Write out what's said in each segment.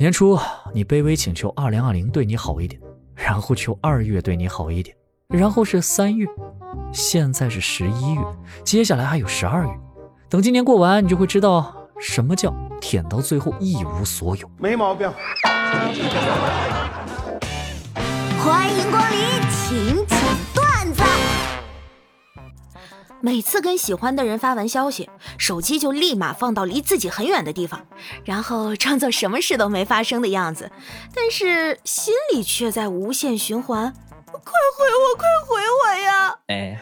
年初你卑微请求二零二零对你好一点，然后求二月对你好一点，然后是三月，现在是十一月，接下来还有十二月。等今年过完，你就会知道什么叫舔到最后一无所有。没毛病。欢迎光每次跟喜欢的人发完消息，手机就立马放到离自己很远的地方，然后装作什么事都没发生的样子，但是心里却在无限循环：快回我，快回我呀！哎，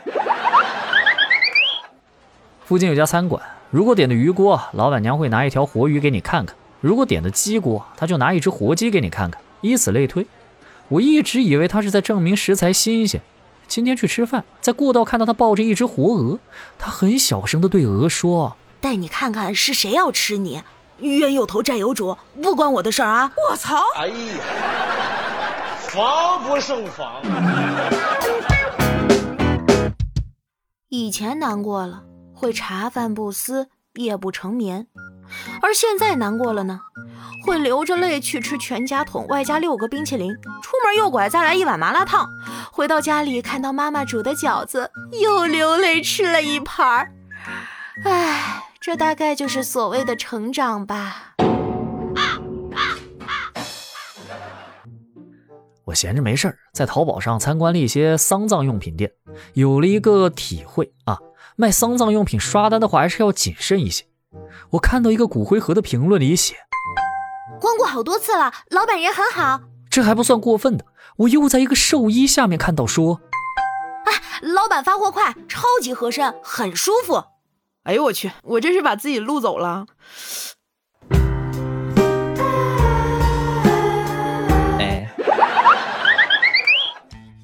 附近有家餐馆，如果点的鱼锅，老板娘会拿一条活鱼给你看看；如果点的鸡锅，他就拿一只活鸡给你看看，以此类推。我一直以为他是在证明食材新鲜。今天去吃饭，在过道看到他抱着一只活鹅，他很小声的对鹅说：“带你看看是谁要吃你，冤有头债有主，不关我的事儿啊！”我操！哎呀，防不胜防。以前难过了，会茶饭不思，夜不成眠；而现在难过了呢？会流着泪去吃全家桶，外加六个冰淇淋。出门右拐，再来一碗麻辣烫。回到家里，看到妈妈煮的饺子，又流泪吃了一盘儿。唉，这大概就是所谓的成长吧。我闲着没事儿，在淘宝上参观了一些丧葬用品店，有了一个体会啊，卖丧葬用品刷单的话，还是要谨慎一些。我看到一个骨灰盒的评论里写。光顾好多次了，老板人很好，这还不算过分的。我又在一个寿衣下面看到说，哎，老板发货快，超级合身，很舒服。哎呦我去，我这是把自己录走了。哎，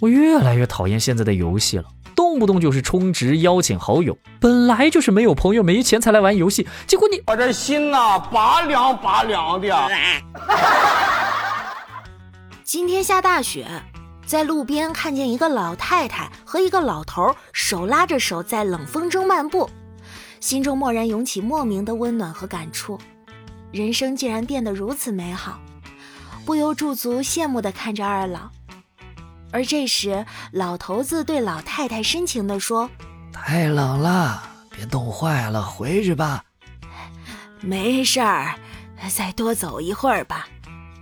我越来越讨厌现在的游戏了。动不动就是充值邀请好友，本来就是没有朋友没钱才来玩游戏，结果你我这心呐拔凉拔凉的。今天下大雪，在路边看见一个老太太和一个老头手拉着手在冷风中漫步，心中蓦然涌起莫名的温暖和感触，人生竟然变得如此美好，不由驻足羡慕地看着二老。而这时，老头子对老太太深情地说：“太冷了，别冻坏了，回去吧。”“没事儿，再多走一会儿吧。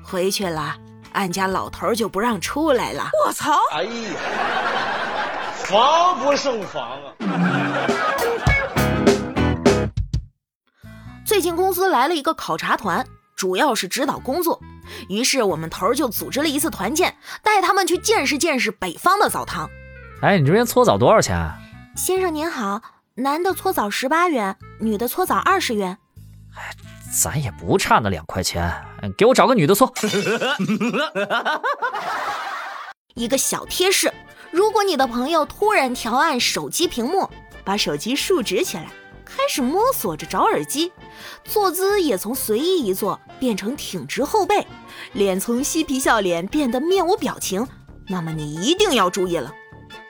回去了，俺家老头就不让出来了。”“我操！”“哎呀，防不胜防啊！”最近公司来了一个考察团，主要是指导工作。于是我们头儿就组织了一次团建，带他们去见识见识北方的澡堂。哎，你这边搓澡多少钱？啊先生您好，男的搓澡十八元，女的搓澡二十元。哎，咱也不差那两块钱，给我找个女的搓。一个小贴士：如果你的朋友突然调暗手机屏幕，把手机竖直起来。开始摸索着找耳机，坐姿也从随意一坐变成挺直后背，脸从嬉皮笑脸变得面无表情。那么你一定要注意了，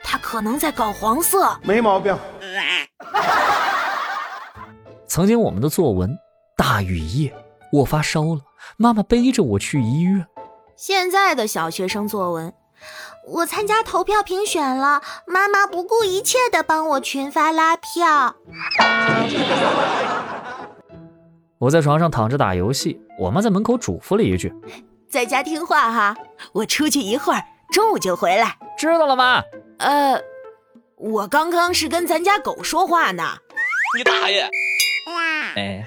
他可能在搞黄色。没毛病。曾经我们的作文大雨夜，我发烧了，妈妈背着我去医院。现在的小学生作文。我参加投票评选了，妈妈不顾一切的帮我群发拉票。我在床上躺着打游戏，我妈在门口嘱咐了一句：“在家听话哈，我出去一会儿，中午就回来。”知道了吗？呃，我刚刚是跟咱家狗说话呢。你大爷！哎，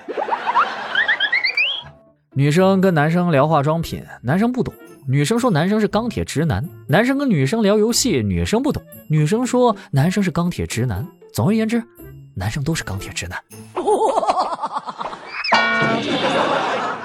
女生跟男生聊化妆品，男生不懂。女生说男生是钢铁直男，男生跟女生聊游戏，女生不懂。女生说男生是钢铁直男。总而言之，男生都是钢铁直男。